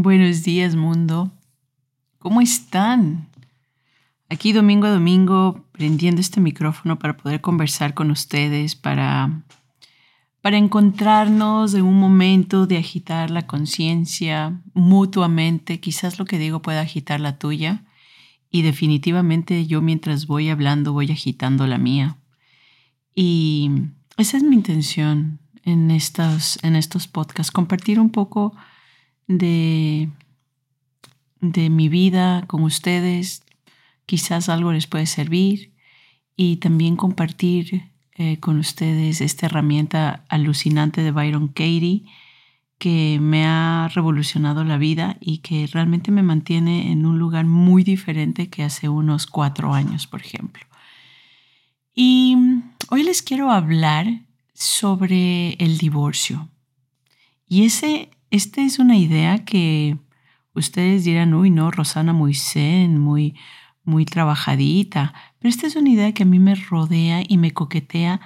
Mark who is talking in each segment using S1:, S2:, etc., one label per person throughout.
S1: Buenos días mundo. ¿Cómo están? Aquí domingo a domingo prendiendo este micrófono para poder conversar con ustedes, para, para encontrarnos en un momento de agitar la conciencia mutuamente. Quizás lo que digo pueda agitar la tuya y definitivamente yo mientras voy hablando voy agitando la mía. Y esa es mi intención en estos, en estos podcasts, compartir un poco de, de mi vida con ustedes. Quizás algo les puede servir y también compartir eh, con ustedes esta herramienta alucinante de Byron Katie que me ha revolucionado la vida y que realmente me mantiene en un lugar muy diferente que hace unos cuatro años, por ejemplo. Y hoy les quiero hablar sobre el divorcio. Y ese esta es una idea que ustedes dirán, uy, no, Rosana muy zen, muy, muy trabajadita, pero esta es una idea que a mí me rodea y me coquetea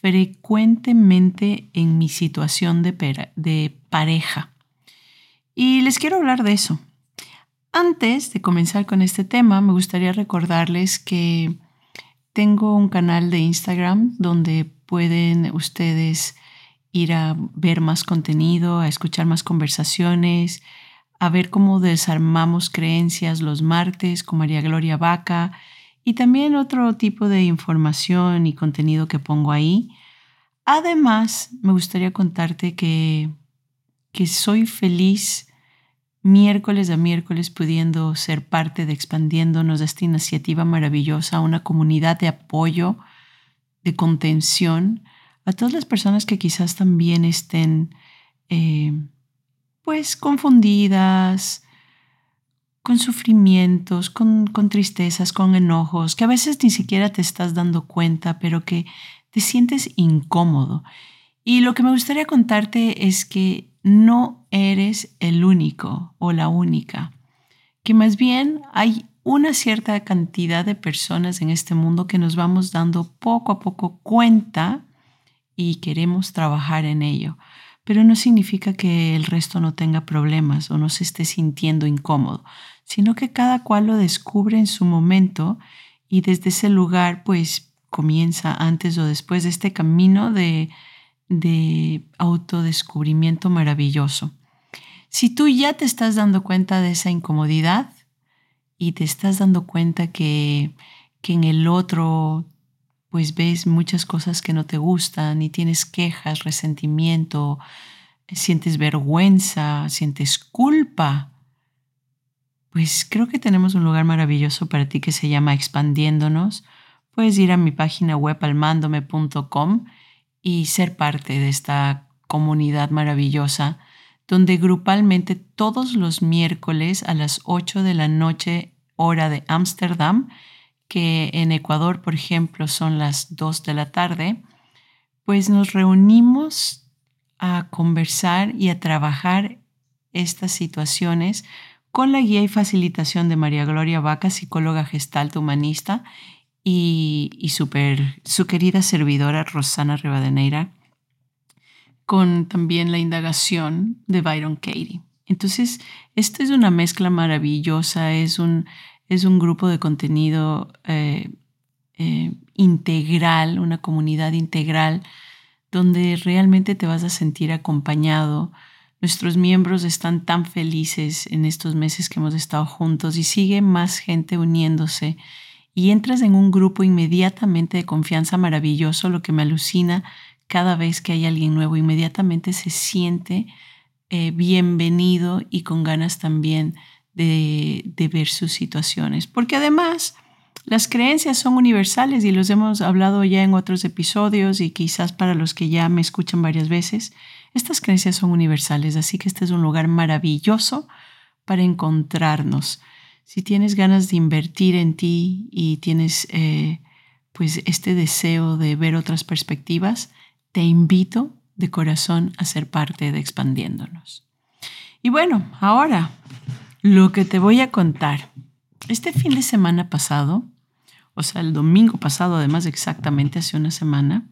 S1: frecuentemente en mi situación de, de pareja. Y les quiero hablar de eso. Antes de comenzar con este tema, me gustaría recordarles que tengo un canal de Instagram donde pueden ustedes ir a ver más contenido, a escuchar más conversaciones, a ver cómo desarmamos creencias los martes con María Gloria Vaca y también otro tipo de información y contenido que pongo ahí. Además, me gustaría contarte que, que soy feliz miércoles a miércoles pudiendo ser parte de expandiéndonos de esta iniciativa maravillosa, una comunidad de apoyo, de contención a todas las personas que quizás también estén eh, pues confundidas, con sufrimientos, con, con tristezas, con enojos, que a veces ni siquiera te estás dando cuenta, pero que te sientes incómodo. Y lo que me gustaría contarte es que no eres el único o la única, que más bien hay una cierta cantidad de personas en este mundo que nos vamos dando poco a poco cuenta y queremos trabajar en ello. Pero no significa que el resto no tenga problemas o no se esté sintiendo incómodo, sino que cada cual lo descubre en su momento y desde ese lugar pues comienza antes o después de este camino de, de autodescubrimiento maravilloso. Si tú ya te estás dando cuenta de esa incomodidad y te estás dando cuenta que, que en el otro pues ves muchas cosas que no te gustan y tienes quejas, resentimiento, sientes vergüenza, sientes culpa, pues creo que tenemos un lugar maravilloso para ti que se llama Expandiéndonos. Puedes ir a mi página web almándome.com y ser parte de esta comunidad maravillosa donde grupalmente todos los miércoles a las 8 de la noche hora de Ámsterdam que en Ecuador, por ejemplo, son las 2 de la tarde, pues nos reunimos a conversar y a trabajar estas situaciones con la guía y facilitación de María Gloria Vaca, psicóloga gestalt humanista, y, y super, su querida servidora Rosana Rivadeneira, con también la indagación de Byron Katie. Entonces, esta es una mezcla maravillosa, es un, es un grupo de contenido eh, eh, integral, una comunidad integral, donde realmente te vas a sentir acompañado. Nuestros miembros están tan felices en estos meses que hemos estado juntos y sigue más gente uniéndose y entras en un grupo inmediatamente de confianza maravilloso, lo que me alucina cada vez que hay alguien nuevo, inmediatamente se siente eh, bienvenido y con ganas también de, ver sus situaciones. Porque además las creencias son universales y los hemos hablado ya en otros episodios y quizás para los que ya me escuchan varias veces, estas creencias son universales. Así que este es un lugar maravilloso para encontrarnos. Si tienes ganas de invertir en ti y tienes eh, pues este deseo de ver otras perspectivas, te invito de corazón a ser parte de expandiéndonos. Y bueno, ahora lo que te voy a contar. Este fin de semana pasado, o sea, el domingo pasado, además exactamente hace una semana,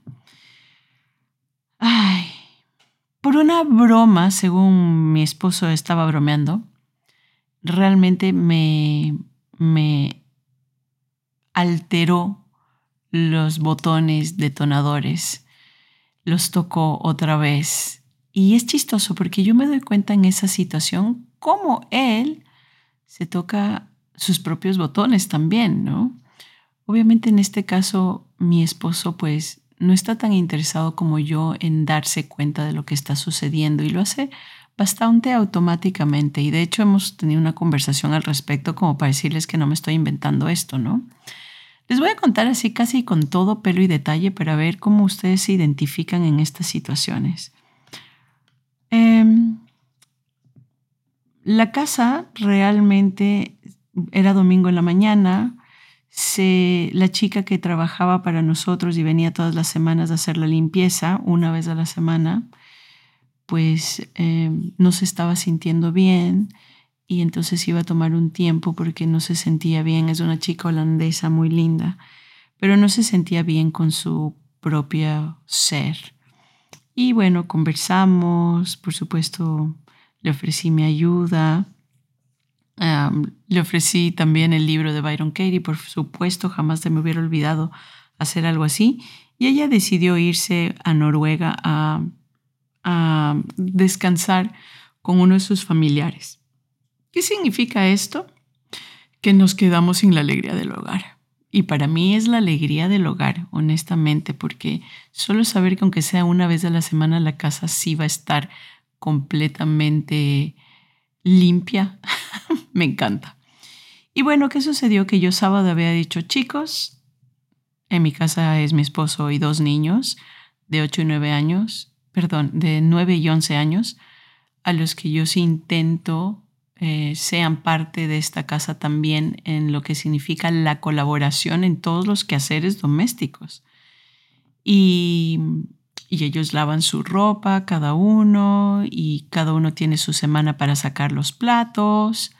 S1: ay, por una broma, según mi esposo estaba bromeando, realmente me, me alteró los botones detonadores, los tocó otra vez. Y es chistoso porque yo me doy cuenta en esa situación cómo él se toca sus propios botones también, ¿no? Obviamente en este caso mi esposo pues no está tan interesado como yo en darse cuenta de lo que está sucediendo y lo hace bastante automáticamente. Y de hecho hemos tenido una conversación al respecto como para decirles que no me estoy inventando esto, ¿no? Les voy a contar así casi con todo pelo y detalle para ver cómo ustedes se identifican en estas situaciones. La casa realmente era domingo en la mañana. Se, la chica que trabajaba para nosotros y venía todas las semanas a hacer la limpieza, una vez a la semana, pues em, no se estaba sintiendo bien y entonces iba a tomar un tiempo porque no se sentía bien. Es una chica holandesa muy linda, pero no se sentía bien con su propio ser. Y bueno, conversamos, por supuesto, le ofrecí mi ayuda. le ofrecí también el libro de Byron Katie, por supuesto, jamás se me hubiera olvidado hacer algo así. Y ella decidió irse a Noruega a descansar con uno de sus familiares. ¿Qué significa esto? Que nos quedamos sin la alegría del hogar. Y para mí es la alegría del hogar, honestamente, porque solo saber que aunque sea una vez a la semana la casa sí va a estar completamente limpia, me encanta. Y bueno, ¿qué sucedió? Que yo sábado había dicho, chicos, en mi casa es mi esposo y dos niños de 8 y 9 años, perdón, de 9 y 11 años, a los que yo sí intento eh, sean parte de esta casa también en lo que significa la colaboración en todos los quehaceres domésticos. Y, y ellos lavan su ropa, cada uno, y cada uno tiene su semana para sacar los platos.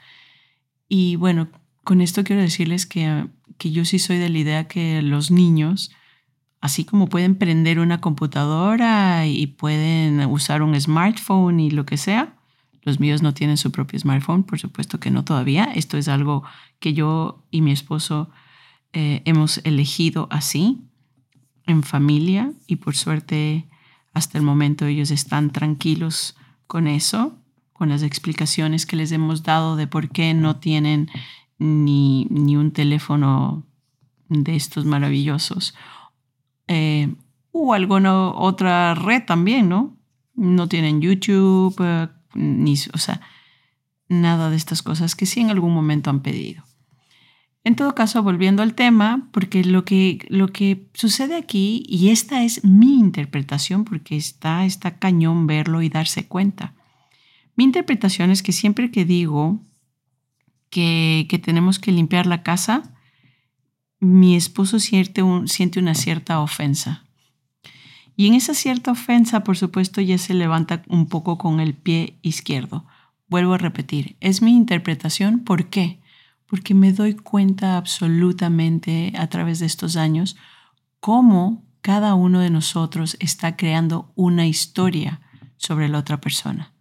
S1: Y bueno, con esto quiero decirles que, que yo sí soy de la idea que los niños, así como pueden prender una computadora y pueden usar un smartphone y lo que sea, los míos no tienen su propio smartphone, por supuesto que no todavía. Esto es algo que yo y mi esposo eh, hemos elegido así, en familia, y por suerte hasta el momento ellos están tranquilos con eso, con las explicaciones que les hemos dado de por qué no tienen ni, ni un teléfono de estos maravillosos. Eh, o alguna otra red también, ¿no? No tienen YouTube, eh, ni, o sea, nada de estas cosas que sí en algún momento han pedido. En todo caso, volviendo al tema, porque lo que, lo que sucede aquí, y esta es mi interpretación, porque está, está cañón verlo y darse cuenta. Mi interpretación es que siempre que digo que, que tenemos que limpiar la casa, mi esposo siente, un, siente una cierta ofensa. Y en esa cierta ofensa, por supuesto, ya se levanta un poco con el pie izquierdo. Vuelvo a repetir, es mi interpretación. ¿Por qué? Porque me doy cuenta absolutamente a través de estos años cómo cada uno de nosotros está creando una historia sobre la otra persona.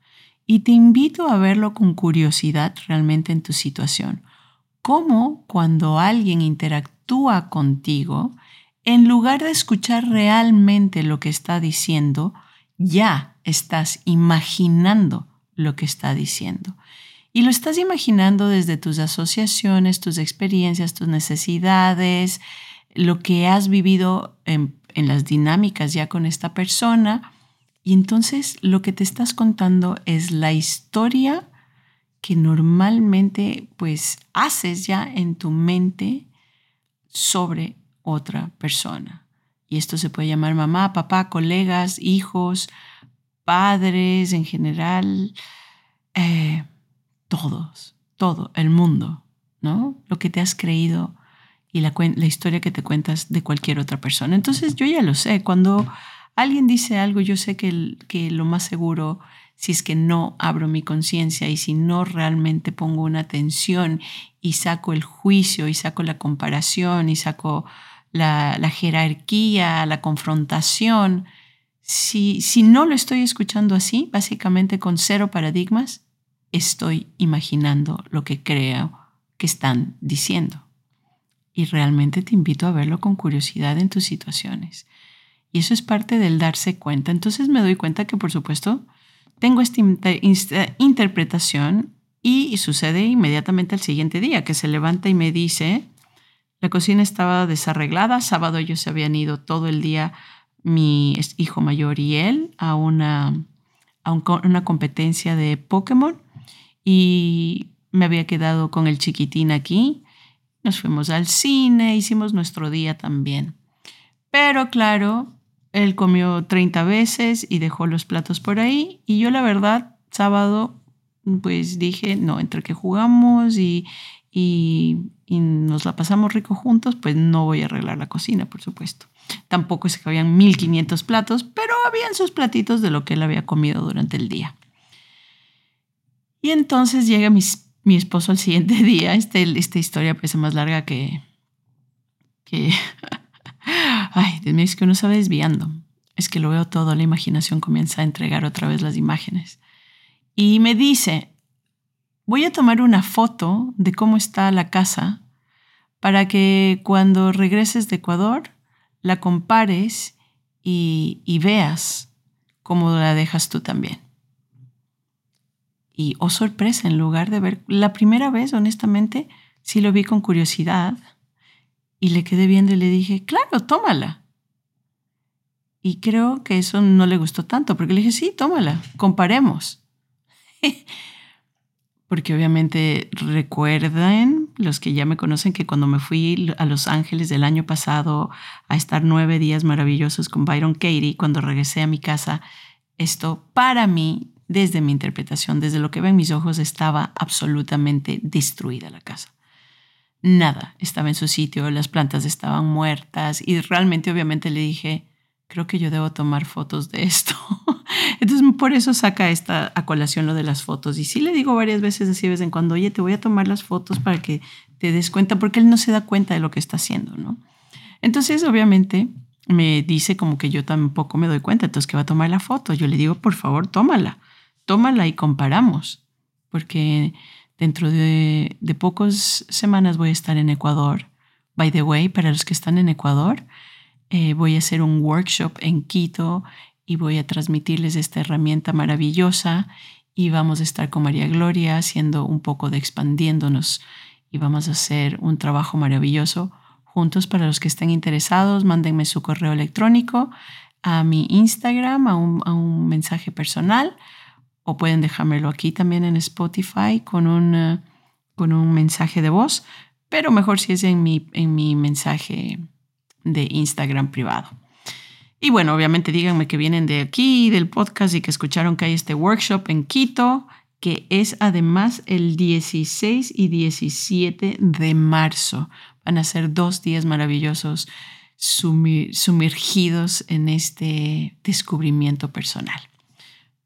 S1: Y te invito a verlo con curiosidad realmente en tu situación. Cómo cuando alguien interactúa contigo, en lugar de escuchar realmente lo que está diciendo, ya estás imaginando lo que está diciendo. Y lo estás imaginando desde tus asociaciones, tus experiencias, tus necesidades, lo que has vivido en, las dinámicas ya con esta persona. Y entonces lo que te estás contando es la historia que normalmente pues haces ya en tu mente sobre otra persona. Y esto se puede llamar mamá, papá, colegas, hijos, padres en general, eh, todos, todo, el mundo, ¿no? Lo que te has creído y la, historia que te cuentas de cualquier otra persona. Entonces yo ya lo sé, cuando alguien dice algo, yo sé que, que lo más seguro, si es que no abro mi conciencia y si no realmente pongo una atención y saco el juicio y saco la comparación y saco la, la jerarquía, la confrontación, si, si no lo estoy escuchando así, básicamente con cero paradigmas, estoy imaginando lo que creo que están diciendo. Y realmente te invito a verlo con curiosidad en tus situaciones. Y eso es parte del darse cuenta. Entonces me doy cuenta que, por supuesto, tengo esta interpretación y sucede inmediatamente al siguiente día, que se levanta y me dice, la cocina estaba desarreglada, sábado ellos se habían ido todo el día, mi hijo mayor y él, a una, a una competencia de Pokémon y me había quedado con el chiquitín aquí. Nos fuimos al cine, hicimos nuestro día también. Pero claro, él comió 30 veces y dejó los platos por ahí y yo la verdad, sábado, pues dije, no, entre que jugamos y, y, nos la pasamos rico juntos, pues no voy a arreglar la cocina, por supuesto. Tampoco es que habían 1500 platos, pero habían sus platitos de lo que él había comido durante el día. Y entonces llega mi, mi esposo al siguiente día. Este, esta historia parece más larga que... que Ay, es que uno se va desviando. Es que lo veo todo, la imaginación comienza a entregar otra vez las imágenes. Y me dice, voy a tomar una foto de cómo está la casa para que cuando regreses de Ecuador la compares y veas cómo la dejas tú también. Y, oh sorpresa, en lugar de ver, la primera vez, honestamente, sí lo vi con curiosidad y le quedé viendo y le dije, claro, tómala. Y creo que eso no le gustó tanto, porque le dije, sí, tómala, comparemos. porque obviamente recuerden los que ya me conocen que cuando me fui a Los Ángeles del año pasado a estar nueve días maravillosos con Byron Katie, cuando regresé a mi casa, esto para mí, desde mi interpretación, desde lo que ven mis ojos, estaba absolutamente destruida la casa nada estaba en su sitio, las plantas estaban muertas y realmente obviamente le dije, creo que yo debo tomar fotos de esto. Entonces por eso saca esta a colación lo de las fotos. Y sí le digo varias veces así de vez en cuando, oye, te voy a tomar las fotos para que te des cuenta, porque él no se da cuenta de lo que está haciendo, ¿no? Entonces obviamente me dice como que yo tampoco me doy cuenta, entonces que va a tomar la foto. Yo le digo, por favor, tómala, tómala y comparamos, porque Dentro de, pocas semanas voy a estar en Ecuador. By the way, para los que están en Ecuador, eh, voy a hacer un workshop en Quito y voy a transmitirles esta herramienta maravillosa y vamos a estar con María Gloria haciendo un poco de expandiéndonos y vamos a hacer un trabajo maravilloso juntos. Para los que estén interesados, mándenme su correo electrónico a mi Instagram, a un mensaje personal o pueden dejármelo aquí también en Spotify con un, eh, con un mensaje de voz, pero mejor si es en mi, en mi mensaje de Instagram privado. Y bueno, obviamente díganme que vienen de aquí, del podcast y que escucharon que hay este workshop en Quito, que es además el 16 y 17 de marzo. Van a ser dos días maravillosos sumergidos en este descubrimiento personal.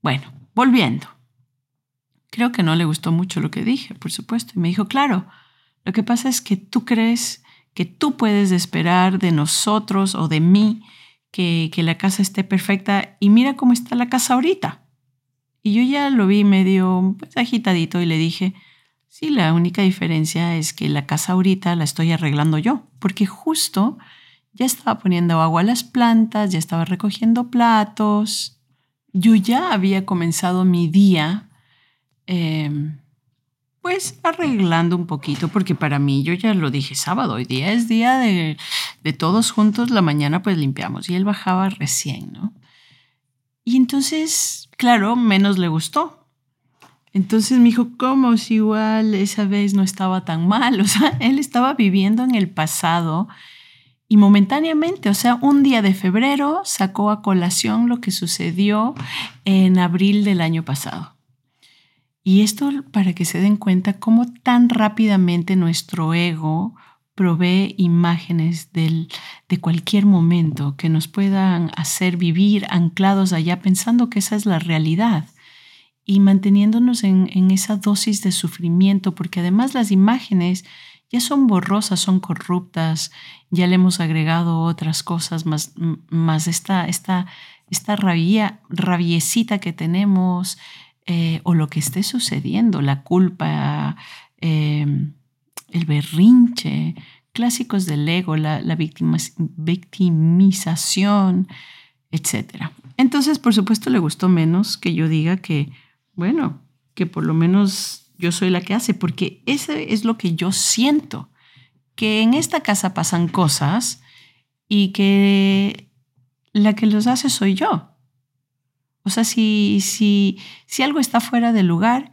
S1: Bueno, Volviendo. Creo que no le gustó mucho lo que dije, por supuesto. Y me dijo, claro, lo que pasa es que tú crees que tú puedes esperar de nosotros o de mí que, que la casa esté perfecta y mira cómo está la casa ahorita. Y yo ya lo vi medio pues, agitadito y le dije, sí, la única diferencia es que la casa ahorita la estoy arreglando yo, porque justo ya estaba poniendo agua a las plantas, ya estaba recogiendo platos, yo ya había comenzado mi día em, pues arreglando un poquito, porque para mí, yo ya lo dije sábado, hoy día es día de, de todos juntos, la mañana pues limpiamos y él bajaba recién, ¿no? Y entonces, claro, menos le gustó. Entonces me dijo, ¿cómo? Si igual esa vez no estaba tan mal. O sea, él estaba viviendo en el pasado y momentáneamente, o sea, un día de febrero sacó a colación lo que sucedió en abril del año pasado. Y esto para que se den cuenta cómo tan rápidamente nuestro ego provee imágenes del, de cualquier momento que nos puedan hacer vivir anclados allá pensando que esa es la realidad y manteniéndonos en, en esa dosis de sufrimiento, porque además las imágenes ya son borrosas, son corruptas, ya le hemos agregado otras cosas, más, más esta, esta, esta rabia, rabiecita que tenemos eh, o lo que esté sucediendo, la culpa, em, el berrinche, clásicos del ego, la, la victimización, etc. Entonces, por supuesto, le gustó menos que yo diga que, bueno, que por lo menos yo soy la que hace, porque eso es lo que yo siento, que en esta casa pasan cosas y que la que los hace soy yo. O sea, si, si, si algo está fuera de lugar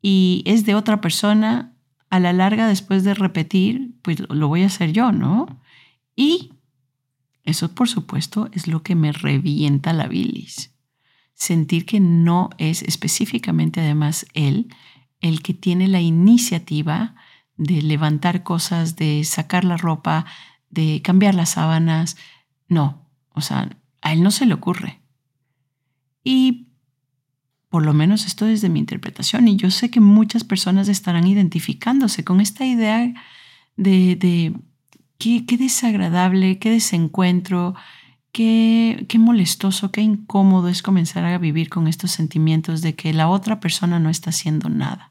S1: y es de otra persona, a la larga, después de repetir, pues lo voy a hacer yo, ¿no? Y eso, por supuesto, es lo que me revienta la bilis. Sentir que no es específicamente, además, él el que tiene la iniciativa de levantar cosas, de sacar la ropa, de cambiar las sábanas. No, o sea, a él no se le ocurre. Y por lo menos esto es de mi interpretación y yo sé que muchas personas estarán identificándose con esta idea de, qué, desagradable, qué desencuentro, qué, qué molestoso, qué incómodo es comenzar a vivir con estos sentimientos de que la otra persona no está haciendo nada.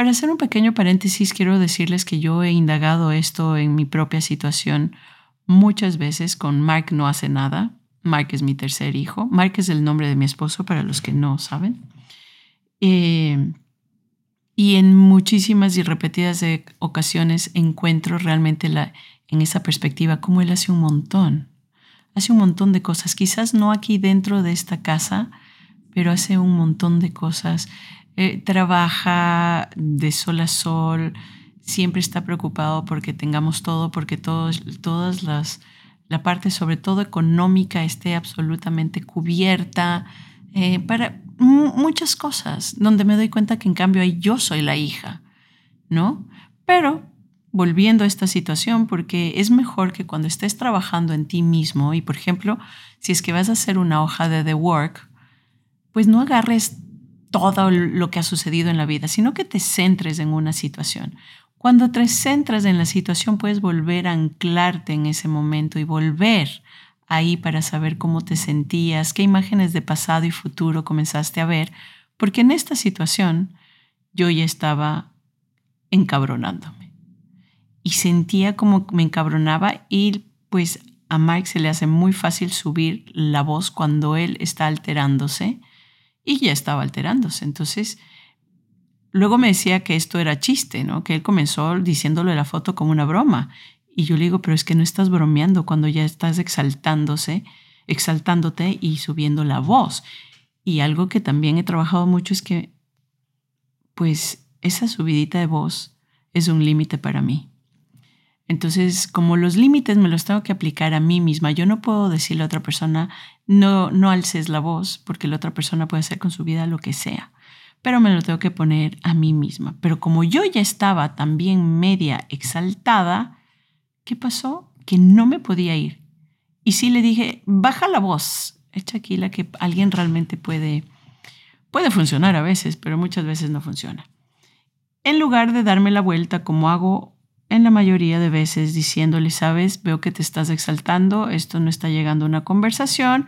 S1: Para hacer un pequeño paréntesis, quiero decirles que yo he indagado esto en mi propia situación muchas veces con Mark no hace nada. Mark es mi tercer hijo. Mark es el nombre de mi esposo para los que no saben. Eh, y en muchísimas y repetidas ocasiones encuentro realmente la, en esa perspectiva cómo él hace un montón. Hace un montón de cosas. Quizás no aquí dentro de esta casa, pero hace un montón de cosas. Eh, trabaja de sol a sol, siempre está preocupado porque tengamos todo, porque todos, todas las, la parte sobre todo económica esté absolutamente cubierta, eh, para muchas cosas, donde me doy cuenta que en cambio yo soy la hija, ¿no? Pero volviendo a esta situación, porque es mejor que cuando estés trabajando en ti mismo y, por ejemplo, si es que vas a hacer una hoja de The Work, pues no agarres todo lo que ha sucedido en la vida, sino que te centres en una situación. Cuando te centras en la situación, puedes volver a anclarte en ese momento y volver ahí para saber cómo te sentías, qué imágenes de pasado y futuro comenzaste a ver, porque en esta situación yo ya estaba encabronándome y sentía como me encabronaba y pues a Mike se le hace muy fácil subir la voz cuando él está alterándose y ya estaba alterándose. Entonces, luego me decía que esto era chiste, ¿no? Que él comenzó diciéndolo de la foto como una broma. Y yo le digo, pero es que no estás bromeando cuando ya estás exaltándose, exaltándote y subiendo la voz. Y algo que también he trabajado mucho es que, pues, esa subidita de voz es un límite para mí. Entonces, como los límites me los tengo que aplicar a mí misma, yo no puedo decirle a otra persona, no, no alces la voz, porque la otra persona puede hacer con su vida lo que sea, pero me lo tengo que poner a mí misma. Pero como yo ya estaba también media exaltada, ¿qué pasó? Que no me podía ir. Y sí le dije, baja la voz, echa aquí la que alguien realmente puede, puede funcionar a veces, pero muchas veces no funciona. En lugar de darme la vuelta como hago en la mayoría de veces diciéndole, sabes, veo que te estás exaltando, esto no está llegando a una conversación,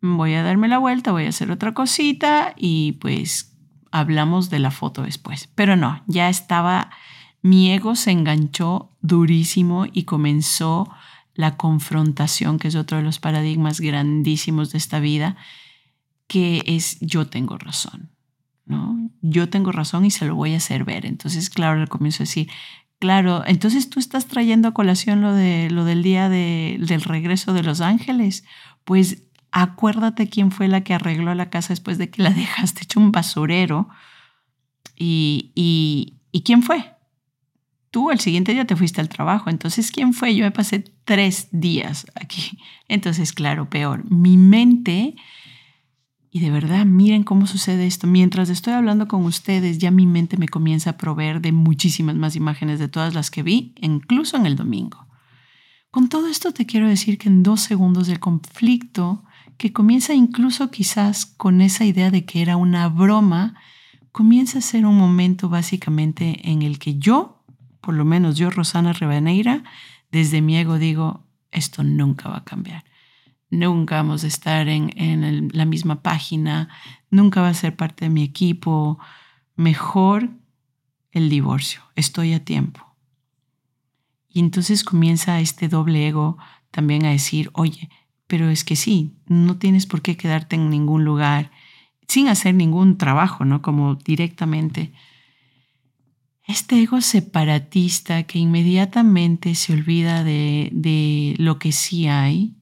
S1: voy a darme la vuelta, voy a hacer otra cosita y pues hablamos de la foto después. Pero no, ya estaba, mi ego se enganchó durísimo y comenzó la confrontación, que es otro de los paradigmas grandísimos de esta vida, que es yo tengo razón. ¿no? Yo tengo razón y se lo voy a hacer ver. Entonces, claro, le comienzo a decir, Claro, entonces tú estás trayendo a colación lo, de, lo del día del regreso de Los Ángeles. Pues acuérdate quién fue la que arregló la casa después de que la dejaste hecho un basurero. Y, y, ¿Y quién fue? Tú el siguiente día te fuiste al trabajo. Entonces, ¿quién fue? Yo me pasé tres días aquí. Entonces, claro, peor. Mi mente Y de verdad, miren cómo sucede esto. Mientras estoy hablando con ustedes, ya mi mente me comienza a proveer de muchísimas más imágenes de todas las que vi, incluso en el domingo. Con todo esto te quiero decir que en dos segundos el conflicto, que comienza incluso quizás con esa idea de que era una broma, comienza a ser un momento básicamente en el que yo, por lo menos yo, Rosana Rebaneira, desde mi ego digo, esto nunca va a cambiar. Nunca vamos a estar en, en la misma página, nunca va a ser parte de mi equipo. Mejor el divorcio, estoy a tiempo. Y entonces comienza este doble ego también a decir, oye, pero es que sí, no tienes por qué quedarte en ningún lugar sin hacer ningún trabajo, ¿no? Como directamente. Este ego separatista que inmediatamente se olvida de, de lo que sí hay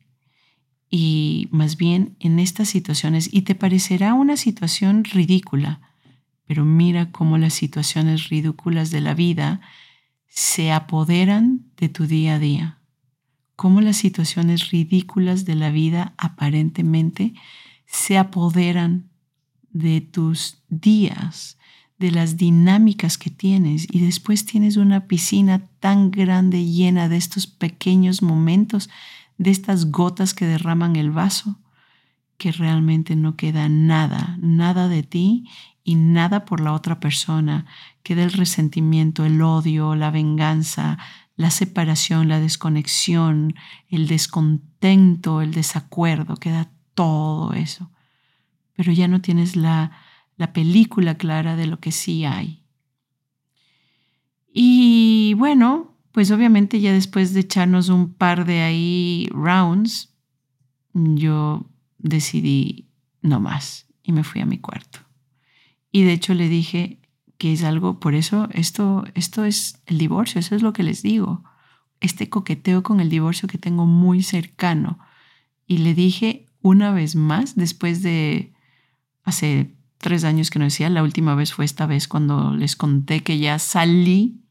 S1: y más bien en estas situaciones, y te parecerá una situación ridícula, pero mira cómo las situaciones ridículas de la vida se apoderan de tu día a día, cómo las situaciones ridículas de la vida aparentemente se apoderan de tus días, de las dinámicas que tienes y después tienes una piscina tan grande llena de estos pequeños momentos, de estas gotas que derraman el vaso, que realmente no queda nada, nada de ti y nada por la otra persona. Queda el resentimiento, el odio, la venganza, la separación, la desconexión, el descontento, el desacuerdo, queda todo eso. Pero ya no tienes la, la película clara de lo que sí hay. Y bueno, pues obviamente ya después de echarnos un par de ahí rounds, yo decidí no más y me fui a mi cuarto. Y de hecho le dije que es algo, por eso esto, esto es el divorcio, eso es lo que les digo. Este coqueteo con el divorcio que tengo muy cercano. Y le dije una vez más, después de hace tres años que no decía, la última vez fue esta vez cuando les conté que ya salí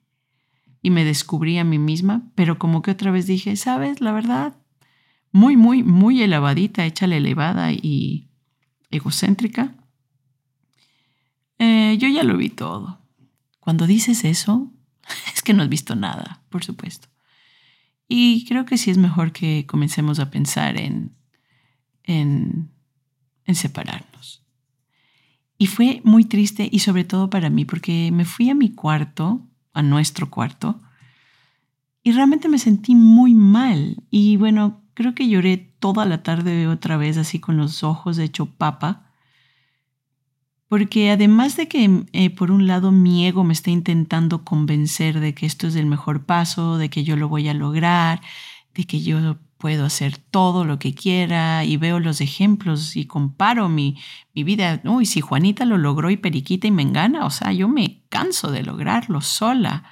S1: y me descubrí a mí misma, pero como que otra vez dije, sabes, la verdad, muy, muy, muy elevadita, échale elevada y egocéntrica eh, yo ya lo vi todo. Cuando dices eso, es que no has visto nada, por supuesto. Y creo que sí es mejor que comencemos a pensar en, en, en separarnos. Y fue muy triste y sobre todo para mí, porque me fui a mi cuarto, a nuestro cuarto, y realmente me sentí muy mal. Y bueno, creo que lloré toda la tarde otra vez así con los ojos hecho papa porque además de que eh, por un lado mi ego me está intentando convencer de que esto es el mejor paso, de que yo lo voy a lograr, de que yo puedo hacer todo lo que quiera y veo los ejemplos y comparo mi, mi vida. Uy, si Juanita lo logró y Periquita y me engana, o sea, yo me canso de lograrlo sola.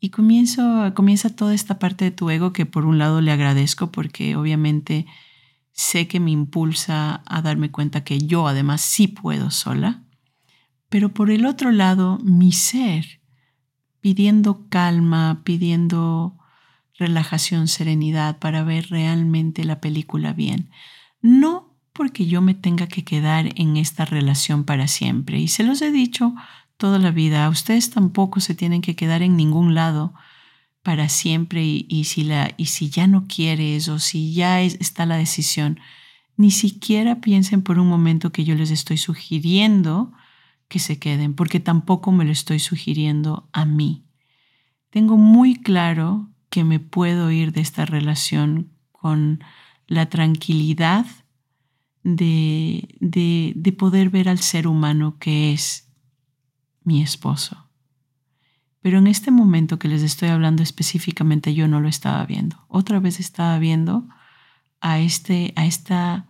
S1: Y comienzo, comienza toda esta parte de tu ego que por un lado le agradezco porque obviamente sé que me impulsa a darme cuenta que yo además sí puedo sola pero por el otro lado, mi ser, pidiendo calma, pidiendo relajación, serenidad para ver realmente la película bien. No porque yo me tenga que quedar en esta relación para siempre. Y se los he dicho toda la vida, ustedes tampoco se tienen que quedar en ningún lado para siempre y, si, la, y si ya no quieres o si ya está la decisión, ni siquiera piensen por un momento que yo les estoy sugiriendo que se queden, porque tampoco me lo estoy sugiriendo a mí. Tengo muy claro que me puedo ir de esta relación con la tranquilidad de, de, de poder ver al ser humano que es mi esposo. Pero en este momento que les estoy hablando específicamente yo no lo estaba viendo. Otra vez estaba viendo a, este, a esta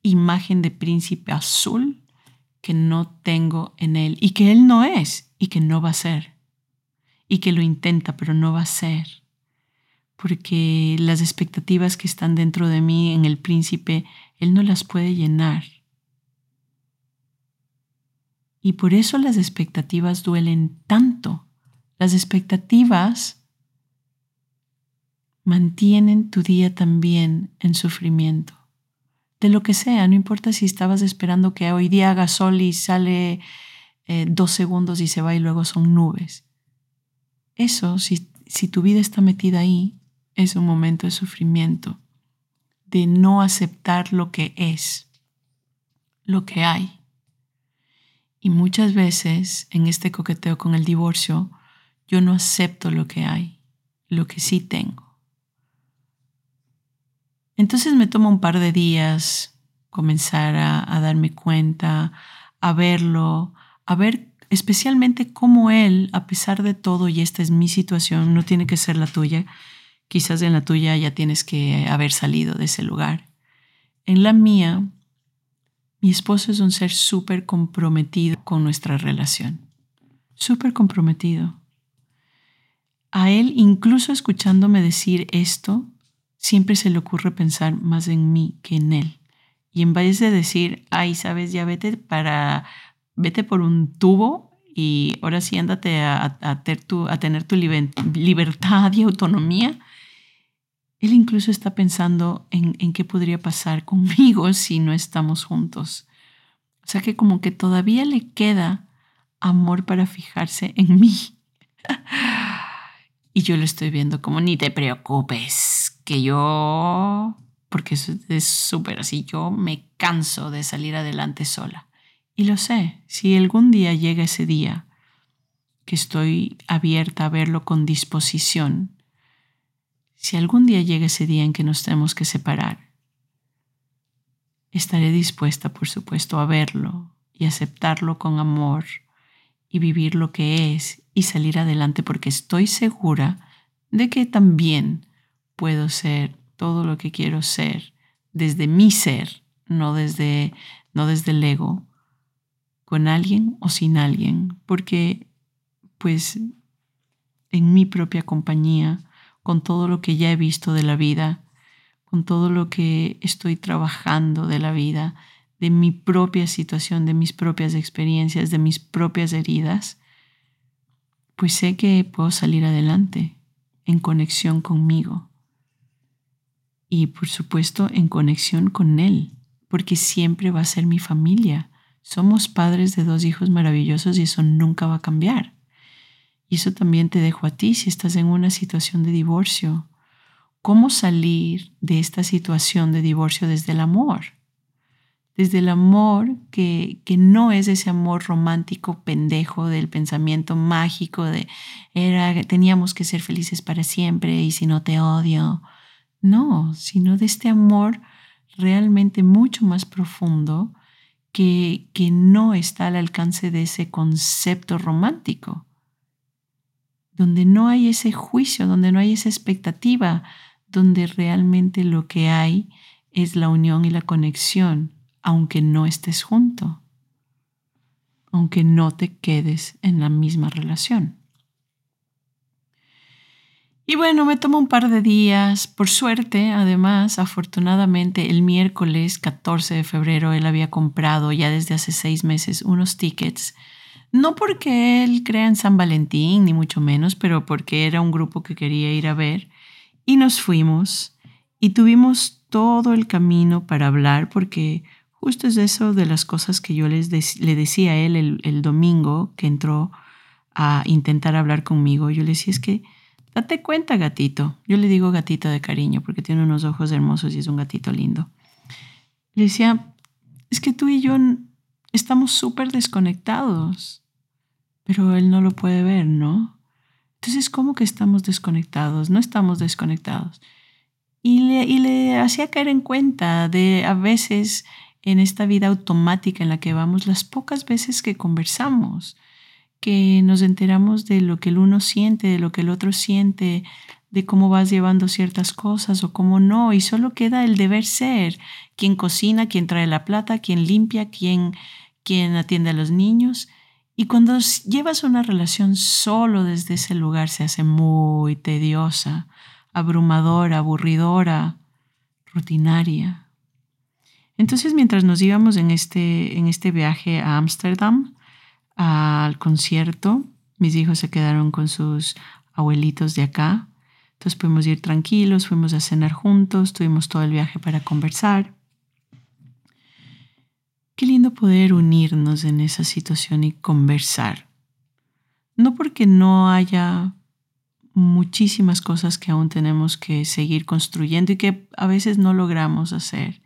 S1: imagen de príncipe azul que no tengo en él y que él no es y que no va a ser y que lo intenta pero no va a ser porque las expectativas que están dentro de mí en el príncipe él no las puede llenar. Y por eso las expectativas duelen tanto. Las expectativas mantienen tu día también en sufrimiento. De lo que sea, no importa si estabas esperando que hoy día haga sol y sale eh, dos segundos y se va y luego son nubes. Eso, si, si tu vida está metida ahí, es un momento de sufrimiento, de no aceptar lo que es, lo que hay. Y muchas veces en este coqueteo con el divorcio, yo no acepto lo que hay, lo que sí tengo. Entonces me tomo un par de días comenzar a, darme cuenta, a verlo, a ver especialmente cómo él, a pesar de todo, y esta es mi situación, no tiene que ser la tuya, quizás en la tuya ya tienes que haber salido de ese lugar. En la mía, mi esposo es un ser súper comprometido con nuestra relación, súper comprometido. A él, incluso escuchándome decir esto, siempre se le ocurre pensar más en mí que en él. Y en vez de decir, ay, sabes, ya vete para, vete por un tubo y ahora sí ándate a, tu, a tener tu libertad y autonomía, él incluso está pensando en, en qué podría pasar conmigo si no estamos juntos. O sea que como que todavía le queda amor para fijarse en mí. y yo lo estoy viendo como ni te preocupes que yo, porque es súper así, yo me canso de salir adelante sola. Y lo sé, si algún día llega ese día que estoy abierta a verlo con disposición, si algún día llega ese día en que nos tenemos que separar, estaré dispuesta, por supuesto, a verlo y aceptarlo con amor y vivir lo que es y salir adelante porque estoy segura de que también puedo ser todo lo que quiero ser desde mi ser, no desde, no desde el ego, con alguien o sin alguien, porque pues en mi propia compañía, con todo lo que ya he visto de la vida, con todo lo que estoy trabajando de la vida, de mi propia situación, de mis propias experiencias, de mis propias heridas, pues sé que puedo salir adelante en conexión conmigo y por supuesto en conexión con Él, porque siempre va a ser mi familia. Somos padres de dos hijos maravillosos y eso nunca va a cambiar. Y eso también te dejo a ti si estás en una situación de divorcio. ¿Cómo salir de esta situación de divorcio desde el amor? Desde el amor que, que no es ese amor romántico pendejo del pensamiento mágico de era, teníamos que ser felices para siempre y si no te odio no, sino de este amor realmente mucho más profundo que, que no está al alcance de ese concepto romántico, donde no hay ese juicio, donde no hay esa expectativa, donde realmente lo que hay es la unión y la conexión, aunque no estés junto, aunque no te quedes en la misma relación. Y bueno, me tomó un par de días. Por suerte, además, afortunadamente, el miércoles 14 de febrero él había comprado ya desde hace seis meses unos tickets. No porque él crea en San Valentín, ni mucho menos, pero porque era un grupo que quería ir a ver. Y nos fuimos y tuvimos todo el camino para hablar porque justo es eso de las cosas que yo le decía a él el, el domingo que entró a intentar hablar conmigo. Yo le decía, es que Date cuenta, gatito. Yo le digo gatito de cariño porque tiene unos ojos hermosos y es un gatito lindo. Le decía, es que tú y yo estamos súper desconectados, pero él no lo puede ver, ¿no? Entonces, ¿cómo que estamos desconectados? No estamos desconectados. Y le, y le hacía caer en cuenta de a veces en esta vida automática en la que vamos, las pocas veces que conversamos que nos enteramos de lo que el uno siente, de lo que el otro siente, de cómo vas llevando ciertas cosas o cómo no, y solo queda el deber ser, quien cocina, quien trae la plata, quien limpia, quien, quien atiende a los niños. Y cuando llevas una relación solo desde ese lugar se hace muy tediosa, abrumadora, aburridora, rutinaria. Entonces, mientras nos íbamos en este, en este viaje a Ámsterdam, al concierto. Mis hijos se quedaron con sus abuelitos de acá. Entonces pudimos ir tranquilos, fuimos a cenar juntos, tuvimos todo el viaje para conversar. qué lindo poder unirnos en esa situación y conversar. No porque no haya muchísimas cosas que aún tenemos que seguir construyendo y que a veces no logramos hacer.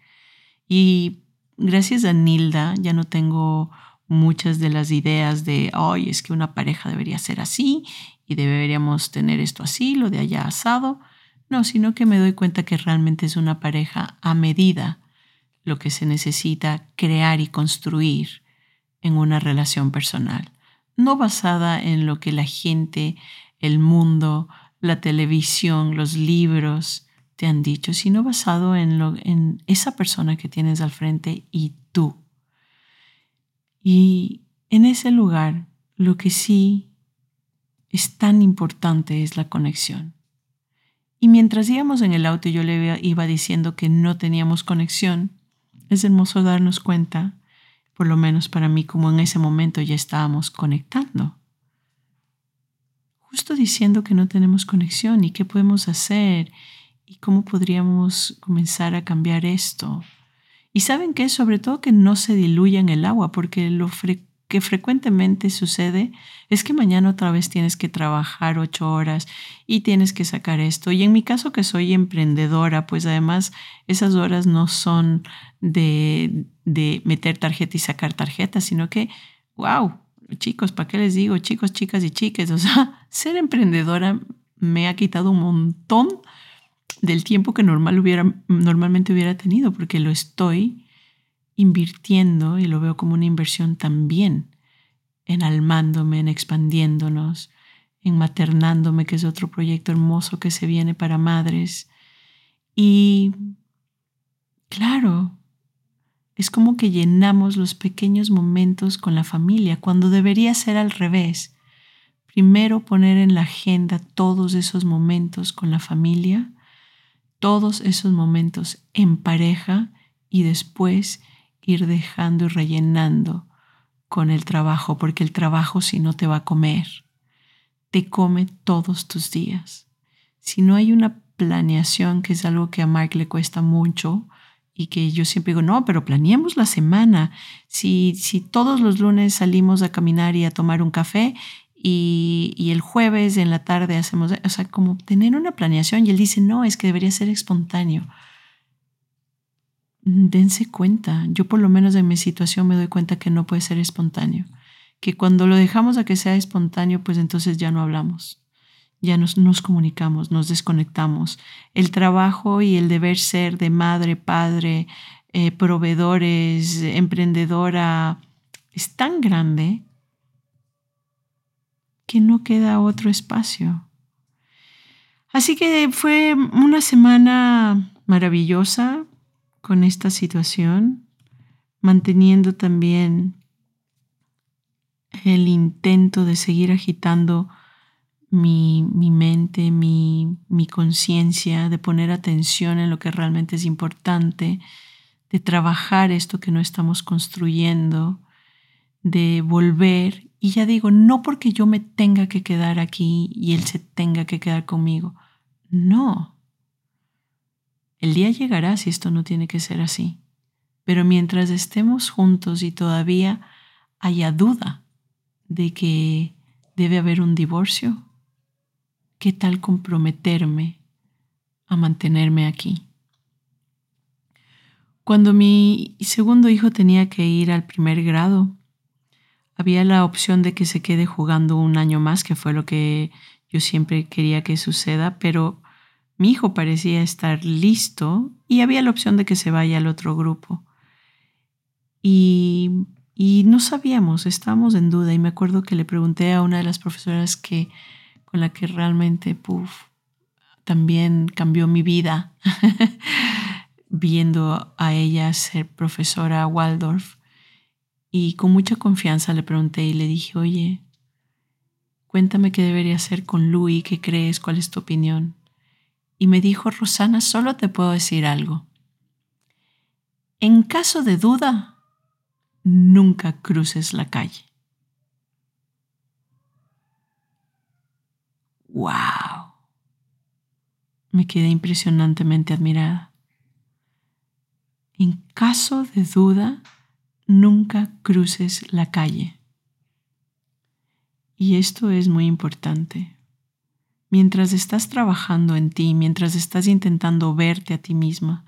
S1: Y gracias a Nilda ya no tengo muchas de las ideas de, hoy es que una pareja debería ser así y deberíamos tener esto así, lo de allá asado. No, sino que me doy cuenta que realmente es una pareja a medida lo que se necesita crear y construir en una relación personal, no basada en lo que la gente, el mundo, la televisión, los libros te han dicho, sino basado en, lo, en esa persona que tienes al frente y tú. Y en ese lugar, lo que sí es tan importante es la conexión. Y mientras íbamos en el auto yo le iba diciendo que no teníamos conexión, es hermoso darnos cuenta, por lo menos para mí, como en ese momento ya estábamos conectando. Justo diciendo que no tenemos conexión y qué podemos hacer y cómo podríamos comenzar a cambiar esto. Y saben que sobre todo que no se diluya en el agua, porque lo que frecuentemente sucede es que mañana otra vez tienes que trabajar ocho horas y tienes que sacar esto. Y en mi caso que soy emprendedora, pues además esas horas no son de, de meter tarjeta y sacar tarjeta, sino que, wow, chicos, ¿para qué les digo? Chicos, chicas y chiques, o sea, ser emprendedora me ha quitado un montón del tiempo que normal hubiera, normalmente hubiera tenido, porque lo estoy invirtiendo y lo veo como una inversión también en almándome, en expandiéndonos, en maternándome, que es otro proyecto hermoso que se viene para madres. Y claro, es como que llenamos los pequeños momentos con la familia, cuando debería ser al revés. Primero poner en la agenda todos esos momentos con la familia todos esos momentos en pareja y después ir dejando y rellenando con el trabajo, porque el trabajo si no te va a comer, te come todos tus días. Si no hay una planeación, que es algo que a Mike le cuesta mucho, y que yo siempre digo, no, pero planeemos la semana. Si, si todos los lunes salimos a caminar y a tomar un café y, el jueves en la tarde hacemos, o sea, como tener una planeación y él dice, no, es que debería ser espontáneo. Dense cuenta, yo por lo menos en mi situación me doy cuenta que no puede ser espontáneo, que cuando lo dejamos a que sea espontáneo, pues entonces ya no hablamos, ya nos, nos comunicamos, nos desconectamos. El trabajo y el deber ser de madre, padre, eh, proveedores, emprendedora, es tan grande que no queda otro espacio. Así que fue una semana maravillosa con esta situación, manteniendo también el intento de seguir agitando mi, mente, mi, mi conciencia, de poner atención en lo que realmente es importante, de trabajar esto que no estamos construyendo, de volver y ya digo, no porque yo me tenga que quedar aquí y él se tenga que quedar conmigo. No. El día llegará si esto no tiene que ser así. Pero mientras estemos juntos y todavía haya duda de que debe haber un divorcio, ¿qué tal comprometerme a mantenerme aquí? Cuando mi segundo hijo tenía que ir al primer grado, había la opción de que se quede jugando un año más, que fue lo que yo siempre quería que suceda, pero mi hijo parecía estar listo y había la opción de que se vaya al otro grupo. Y, no sabíamos, estábamos en duda y me acuerdo que le pregunté a una de las profesoras que con la que realmente puff, también cambió mi vida viendo a ella ser profesora Waldorf y con mucha confianza le pregunté y le dije, oye, cuéntame qué debería hacer con Louis, qué crees, cuál es tu opinión. Y me dijo, Rosana, solo te puedo decir algo. En caso de duda, nunca cruces la calle. ¡Wow! Me quedé impresionantemente admirada. En caso de duda, nunca cruces la calle. Y esto es muy importante. Mientras estás trabajando en ti, mientras estás intentando verte a ti misma,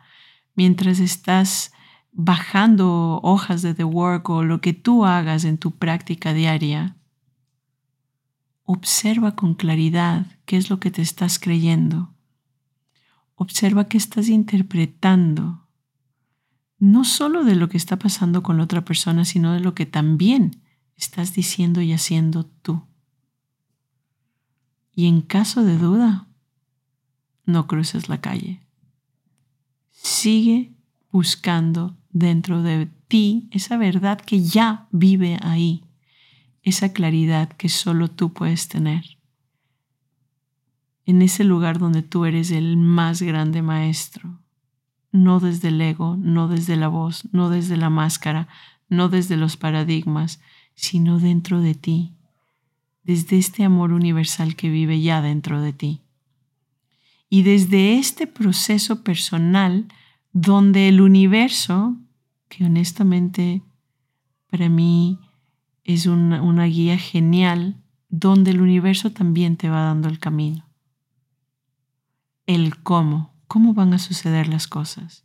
S1: mientras estás bajando hojas de The Work o lo que tú hagas en tu práctica diaria, observa con claridad qué es lo que te estás creyendo. Observa qué estás interpretando, no solo de lo que está pasando con la otra persona, sino de lo que también estás diciendo y haciendo tú. Y en caso de duda, no cruces la calle. Sigue buscando dentro de ti esa verdad que ya vive ahí, esa claridad que solo tú puedes tener. En ese lugar donde tú eres el más grande maestro, no desde el ego, no desde la voz, no desde la máscara, no desde los paradigmas, sino dentro de ti, desde este amor universal que vive ya dentro de ti. Y desde este proceso personal donde el universo, que honestamente para mí es una, una guía genial, donde el universo también te va dando el camino. El cómo, cómo van a suceder las cosas.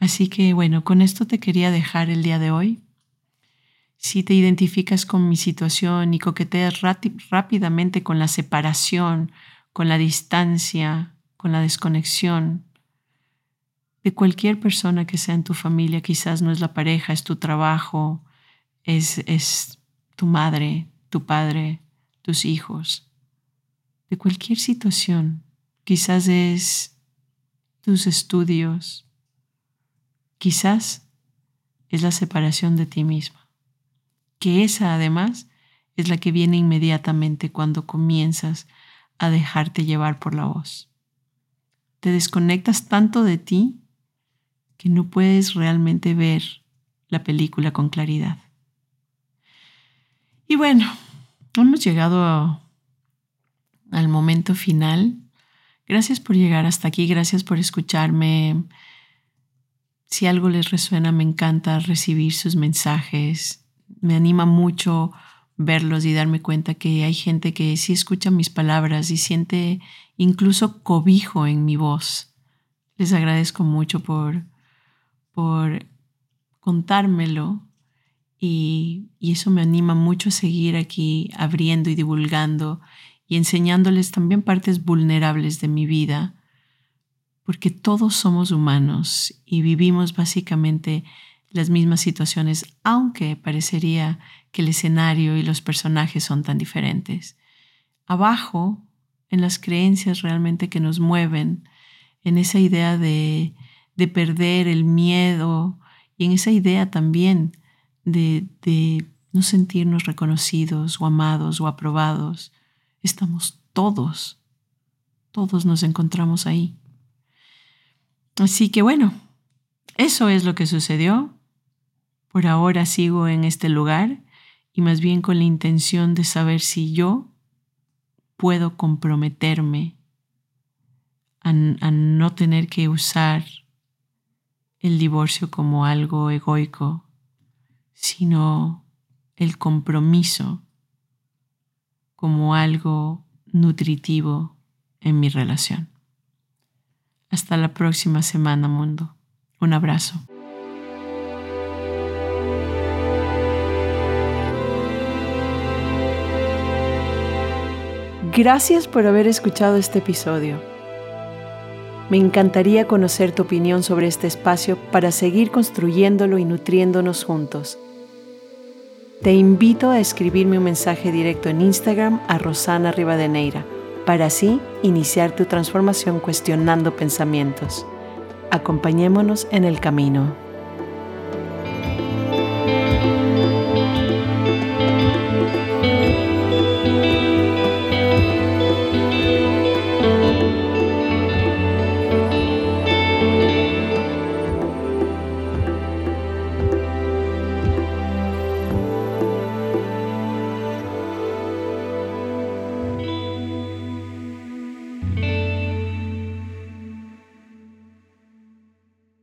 S1: Así que bueno, con esto te quería dejar el día de hoy. Si te identificas con mi situación y coqueteas rápidamente con la separación, con la distancia, con la desconexión de cualquier persona que sea en tu familia, quizás no es la pareja, es tu trabajo, es, es tu madre, tu padre, tus hijos, cualquier situación, quizás es tus estudios, Quizás es la separación de ti misma, que esa además es la que viene inmediatamente cuando comienzas a dejarte llevar por la voz. Te desconectas tanto de ti que no puedes realmente ver la película con claridad. Y bueno, hemos llegado al momento final. Gracias por llegar hasta aquí, gracias por escucharme. Si algo les resuena, me encanta recibir sus mensajes. Me anima mucho verlos y darme cuenta que hay gente que sí escucha mis palabras y siente incluso cobijo en mi voz. Les agradezco mucho por, por contármelo y, y eso me anima mucho a seguir aquí abriendo y divulgando y enseñándoles también partes vulnerables de mi vida porque todos somos humanos y vivimos básicamente las mismas situaciones, aunque parecería que el escenario y los personajes son tan diferentes. Abajo, en las creencias realmente que nos mueven, en esa idea de, de perder el miedo y en esa idea también de, de no sentirnos reconocidos o amados o aprobados, estamos todos, todos nos encontramos ahí. Así que bueno, eso es lo que sucedió. Por ahora sigo en este lugar y más bien con la intención de saber si yo puedo comprometerme a, no tener que usar el divorcio como algo egoico, sino el compromiso como algo nutritivo en mi relación. Hasta la próxima semana, mundo. Un abrazo. Gracias por haber escuchado este episodio. Me encantaría conocer tu opinión sobre este espacio para seguir construyéndolo y nutriéndonos juntos. Te invito a escribirme un mensaje directo en Instagram a Rosana Rivadeneira para así iniciar tu transformación cuestionando pensamientos. Acompañémonos en el camino.